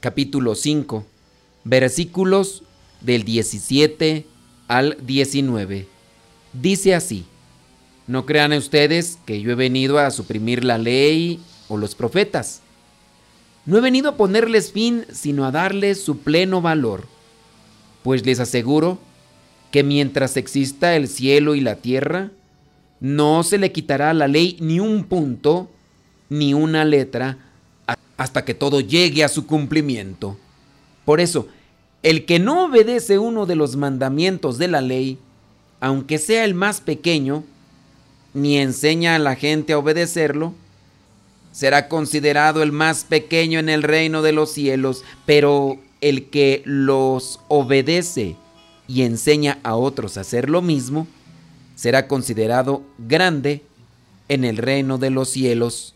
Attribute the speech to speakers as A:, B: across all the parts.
A: capítulo 5, versículos del 17 al 19. Dice así, no crean ustedes que yo he venido a suprimir la ley o los profetas. No he venido a ponerles fin, sino a darles su pleno valor. Pues les aseguro que mientras exista el cielo y la tierra, no se le quitará la ley ni un punto, ni una letra, hasta que todo llegue a su cumplimiento. Por eso, el que no obedece uno de los mandamientos de la ley, aunque sea el más pequeño, ni enseña a la gente a obedecerlo, será considerado el más pequeño en el reino de los cielos, pero el que los obedece y enseña a otros a hacer lo mismo, será considerado grande en el reino de los cielos.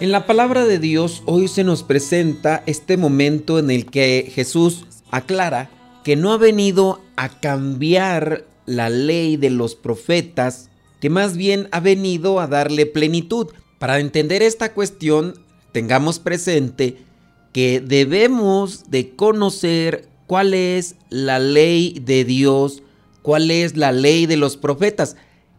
A: en la palabra de Dios hoy se nos presenta este momento en el que Jesús aclara que no ha venido a cambiar la ley de los profetas, que más bien ha venido a darle plenitud. Para entender esta cuestión, tengamos presente que debemos de conocer cuál es la ley de Dios, cuál es la ley de los profetas,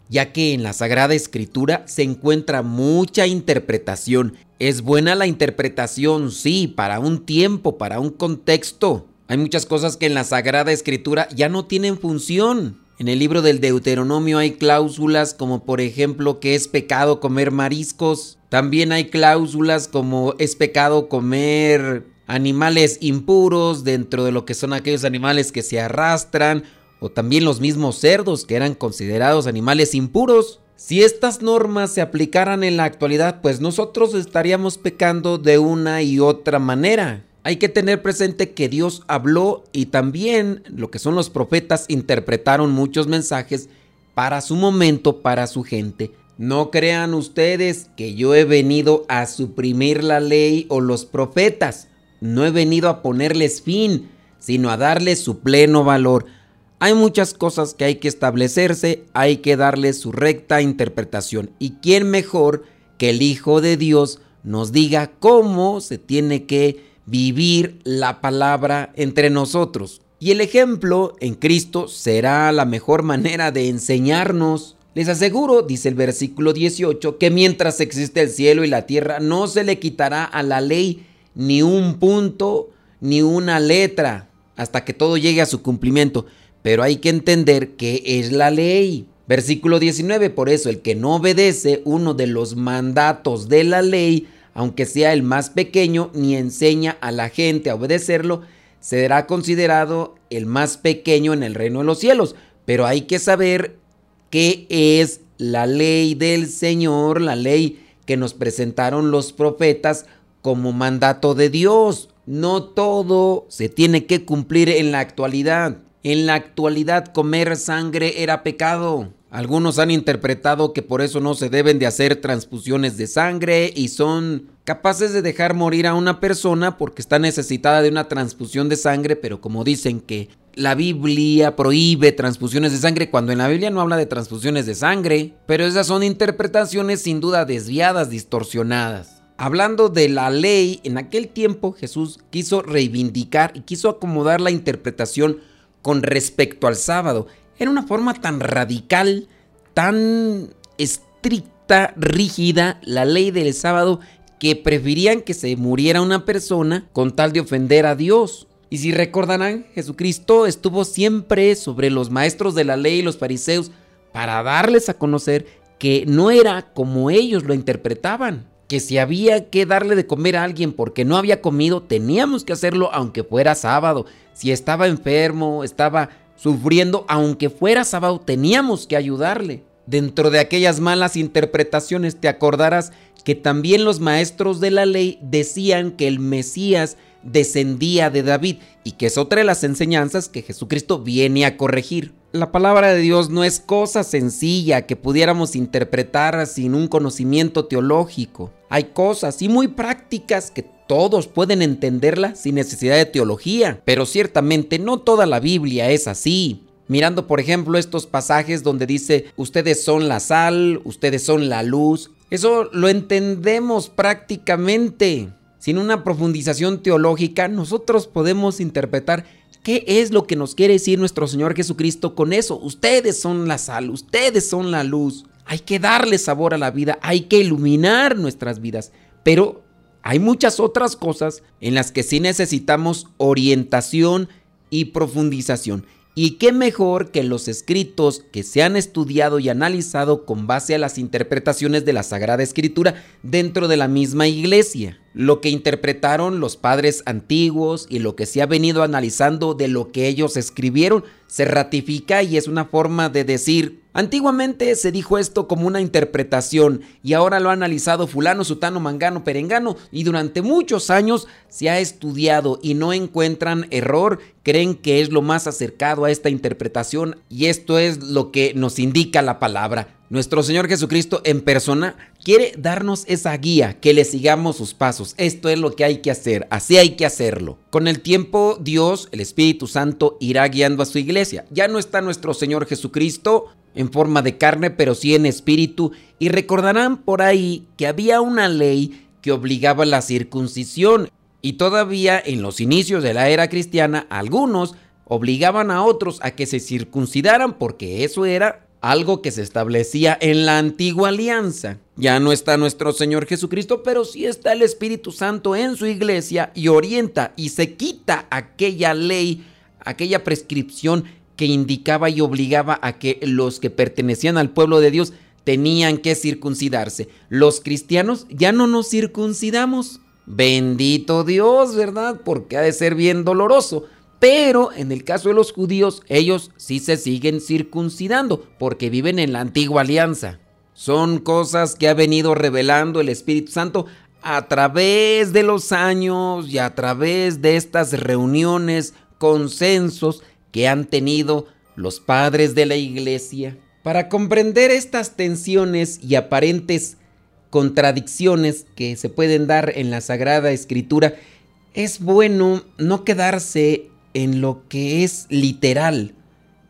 A: ya que en la Sagrada Escritura se encuentra mucha interpretación. Es buena la interpretación, sí, para un tiempo, para un contexto. Hay muchas cosas que en la Sagrada Escritura ya no tienen función. En el libro del Deuteronomio hay cláusulas como por ejemplo que es pecado comer mariscos. También hay cláusulas como es pecado comer animales impuros dentro de lo que son aquellos animales que se arrastran o también los mismos cerdos que eran considerados animales impuros. Si estas normas se aplicaran en la actualidad, pues nosotros estaríamos pecando de una y otra manera. Hay que tener presente que Dios habló y también lo que son los profetas interpretaron muchos mensajes para su momento, para su gente. No crean ustedes que yo he venido a suprimir la ley o los profetas. No he venido a ponerles fin, sino a darles su pleno valor. Hay muchas cosas que hay que establecerse, hay que darles su recta interpretación. ¿Y quién mejor que el Hijo de Dios nos diga cómo se tiene que vivir la palabra entre nosotros? Y el ejemplo en Cristo será la mejor manera de enseñarnos. Les aseguro, dice el versículo 18, que mientras existe el cielo y la tierra, no se le quitará a la ley ni un punto, ni una letra, hasta que todo llegue a su cumplimiento. Pero hay que entender que es la ley. Versículo 19, por eso el que no obedece uno de los mandatos de la ley, aunque sea el más pequeño, ni enseña a la gente a obedecerlo, será considerado el más pequeño en el reino de los cielos. Pero hay que saber qué es la ley del Señor, la ley que nos presentaron los profetas como mandato de Dios. No todo se tiene que cumplir en la actualidad. En la actualidad comer sangre era pecado. Algunos han interpretado que por eso no se deben de hacer transfusiones de sangre y son capaces de dejar morir a una persona porque está necesitada de una transfusión de sangre, pero como dicen que la Biblia prohíbe transfusiones de sangre cuando en la Biblia no habla de transfusiones de sangre, pero esas son interpretaciones sin duda desviadas, distorsionadas. Hablando de la ley, en aquel tiempo Jesús quiso reivindicar y quiso acomodar la interpretación con respecto al sábado era una forma tan radical, tan estricta, rígida, la ley del sábado, que preferían que se muriera una persona con tal de ofender a Dios. Y si recordarán, Jesucristo estuvo siempre sobre los maestros de la ley y los fariseos para darles a conocer que no era como ellos lo interpretaban, que si había que darle de comer a alguien porque no había comido, teníamos que hacerlo aunque fuera sábado. Si estaba enfermo, estaba sufriendo, aunque fuera sábado, teníamos que ayudarle. Dentro de aquellas malas interpretaciones te acordarás que también los maestros de la ley decían que el Mesías descendía de David y que es otra de las enseñanzas que Jesucristo viene a corregir. La palabra de Dios no es cosa sencilla que pudiéramos interpretar sin un conocimiento teológico. Hay cosas y muy prácticas que todos pueden entenderla sin necesidad de teología, pero ciertamente no toda la Biblia es así. Mirando por ejemplo estos pasajes donde dice, ustedes son la sal, ustedes son la luz, eso lo entendemos prácticamente. Sin una profundización teológica, nosotros podemos interpretar qué es lo que nos quiere decir nuestro Señor Jesucristo con eso. Ustedes son la sal, ustedes son la luz. Hay que darle sabor a la vida, hay que iluminar nuestras vidas. Pero hay muchas otras cosas en las que sí necesitamos orientación y profundización. Y qué mejor que los escritos que se han estudiado y analizado con base a las interpretaciones de la Sagrada Escritura dentro de la misma iglesia. Lo que interpretaron los padres antiguos y lo que se ha venido analizando de lo que ellos escribieron se ratifica y es una forma de decir Antiguamente se dijo esto como una interpretación y ahora lo ha analizado fulano, sutano, mangano, perengano y durante muchos años se ha estudiado y no encuentran error, creen que es lo más acercado a esta interpretación y esto es lo que nos indica la palabra. Nuestro Señor Jesucristo en persona quiere darnos esa guía, que le sigamos sus pasos. Esto es lo que hay que hacer, así hay que hacerlo. Con el tiempo Dios, el Espíritu Santo, irá guiando a su iglesia. Ya no está nuestro Señor Jesucristo en forma de carne, pero sí en espíritu. Y recordarán por ahí que había una ley que obligaba la circuncisión. Y todavía en los inicios de la era cristiana, algunos obligaban a otros a que se circuncidaran porque eso era algo que se establecía en la antigua alianza. Ya no está nuestro Señor Jesucristo, pero sí está el Espíritu Santo en su iglesia y orienta y se quita aquella ley, aquella prescripción que indicaba y obligaba a que los que pertenecían al pueblo de Dios tenían que circuncidarse. Los cristianos ya no nos circuncidamos. Bendito Dios, ¿verdad? Porque ha de ser bien doloroso. Pero en el caso de los judíos, ellos sí se siguen circuncidando porque viven en la antigua alianza. Son cosas que ha venido revelando el Espíritu Santo a través de los años y a través de estas reuniones, consensos que han tenido los padres de la iglesia. Para comprender estas tensiones y aparentes contradicciones que se pueden dar en la Sagrada Escritura, es bueno no quedarse en lo que es literal,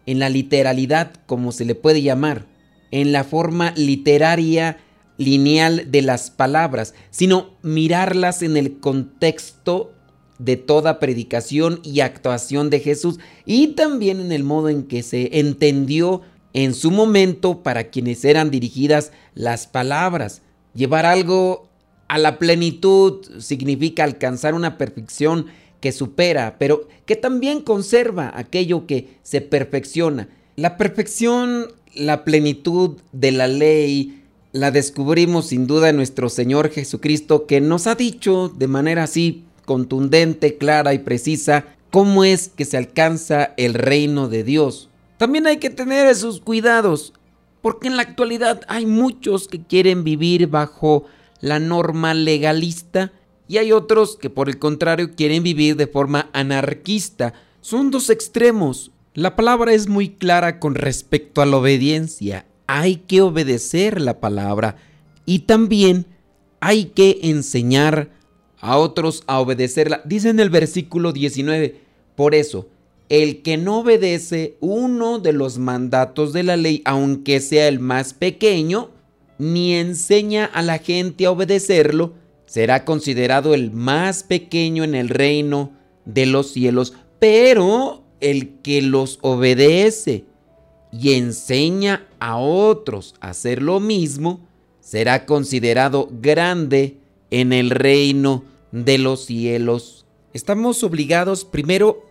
A: en la literalidad como se le puede llamar, en la forma literaria lineal de las palabras, sino mirarlas en el contexto de toda predicación y actuación de Jesús y también en el modo en que se entendió en su momento para quienes eran dirigidas las palabras. Llevar algo a la plenitud significa alcanzar una perfección que supera, pero que también conserva aquello que se perfecciona. La perfección, la plenitud de la ley, la descubrimos sin duda en nuestro Señor Jesucristo, que nos ha dicho de manera así contundente, clara y precisa cómo es que se alcanza el reino de Dios. También hay que tener esos cuidados, porque en la actualidad hay muchos que quieren vivir bajo la norma legalista y hay otros que por el contrario quieren vivir de forma anarquista. Son dos extremos. La palabra es muy clara con respecto a la obediencia. hay que obedecer la palabra y también hay que enseñar a otros a obedecerla. Dice en el versículo 19, por eso, el que no obedece uno de los mandatos de la ley, aunque sea el más pequeño, ni enseña a la gente a obedecerlo, será considerado el más pequeño en el reino de los cielos. Pero el que los obedece y enseña a otros a hacer lo mismo, será considerado grande en el reino de los cielos. Estamos obligados primero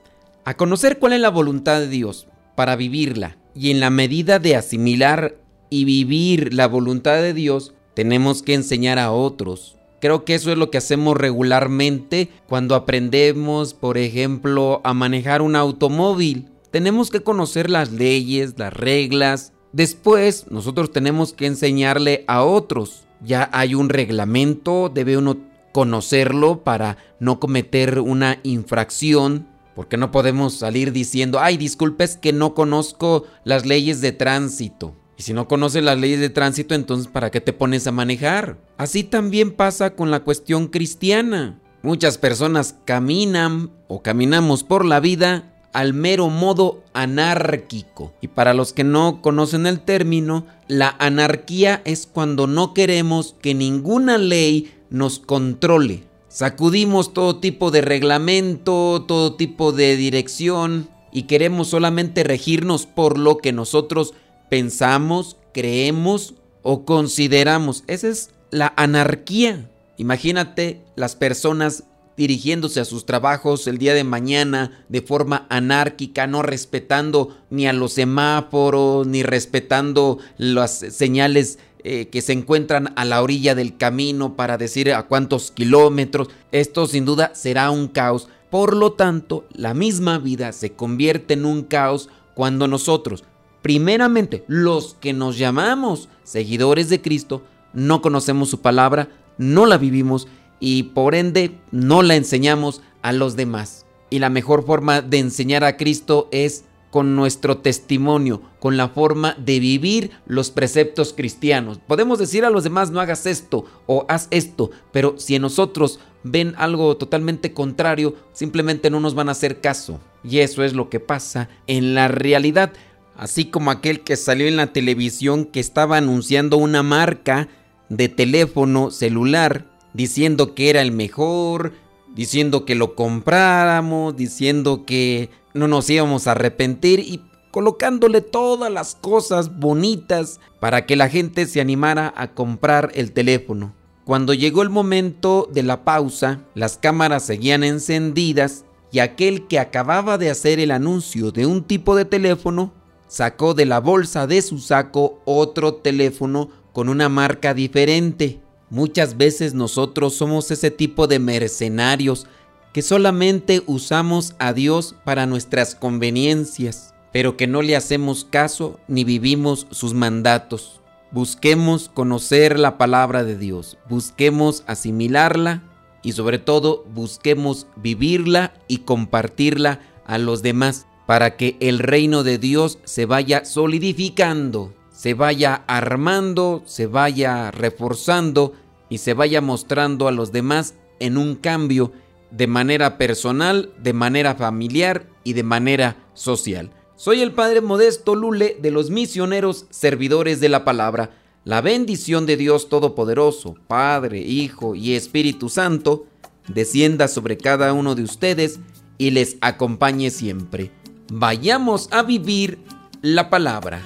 A: a conocer cuál es la voluntad de Dios para vivirla y en la medida de asimilar y vivir la voluntad de Dios, tenemos que enseñar a otros. Creo que eso es lo que hacemos regularmente cuando aprendemos, por ejemplo, a manejar un automóvil. Tenemos que conocer las leyes, las reglas. Después, nosotros tenemos que enseñarle a otros. Ya hay un reglamento, debe uno conocerlo para no cometer una infracción. Porque no podemos salir diciendo, ay, disculpes que no conozco las leyes de tránsito. Y si no conoces las leyes de tránsito, entonces ¿para qué te pones a manejar? Así también pasa con la cuestión cristiana. Muchas personas caminan o caminamos por la vida al mero modo anárquico. Y para los que no conocen el término, la anarquía es cuando no queremos que ninguna ley nos controle. Sacudimos todo tipo de reglamento, todo tipo de dirección y queremos solamente regirnos por lo que nosotros pensamos, creemos o consideramos. Esa es la anarquía. Imagínate las personas dirigiéndose a sus trabajos el día de mañana de forma anárquica, no respetando ni a los semáforos, ni respetando las señales eh, que se encuentran a la orilla del camino para decir a cuántos kilómetros. Esto sin duda será un caos. Por lo tanto, la misma vida se convierte en un caos cuando nosotros primeramente los que nos llamamos seguidores de Cristo, no conocemos su palabra, no la vivimos y por ende no la enseñamos a los demás. Y la mejor forma de enseñar a Cristo es con nuestro testimonio, con la forma de vivir los preceptos cristianos. Podemos decir a los demás no hagas esto o haz esto, pero si en nosotros ven algo totalmente contrario, simplemente no nos van a hacer caso. Y eso es lo que pasa en la realidad así como aquel que salió en la televisión que estaba anunciando una marca de teléfono celular, diciendo que era el mejor, diciendo que lo compráramos, diciendo que no nos íbamos a arrepentir y colocándole todas las cosas bonitas para que la gente se animara a comprar el teléfono. Cuando llegó el momento de la pausa, las cámaras seguían encendidas y aquel que acababa de hacer el anuncio de un tipo de teléfono sacó de la bolsa de su saco otro teléfono con una marca diferente. Muchas veces nosotros somos ese tipo de mercenarios que solamente usamos a Dios para nuestras conveniencias, pero que no le hacemos caso ni vivimos sus mandatos. Busquemos conocer la palabra de Dios, busquemos asimilarla y sobre todo busquemos vivirla y compartirla a los demás para que el reino de Dios se vaya solidificando, se vaya armando, se vaya reforzando y se vaya mostrando a los demás en un cambio de manera personal, de manera familiar y de manera social. Soy el Padre Modesto Lule de los misioneros servidores de la palabra. La bendición de Dios Todopoderoso, Padre, Hijo y Espíritu Santo, descienda sobre cada uno de ustedes y les acompañe siempre vayamos a vivir la palabra.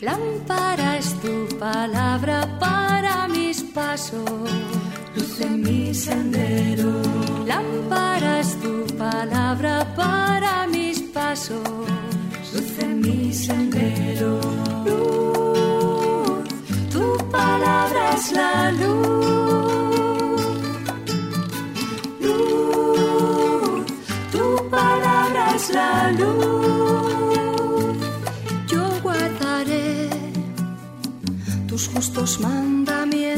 B: Lámpara es tu palabra para mis pasos, luz en mi sendero. Lámpara es tu palabra para mis pasos, luz en mi sendero. Luz, tu palabra es la luz la luz. Yo guardaré tus justos mandamientos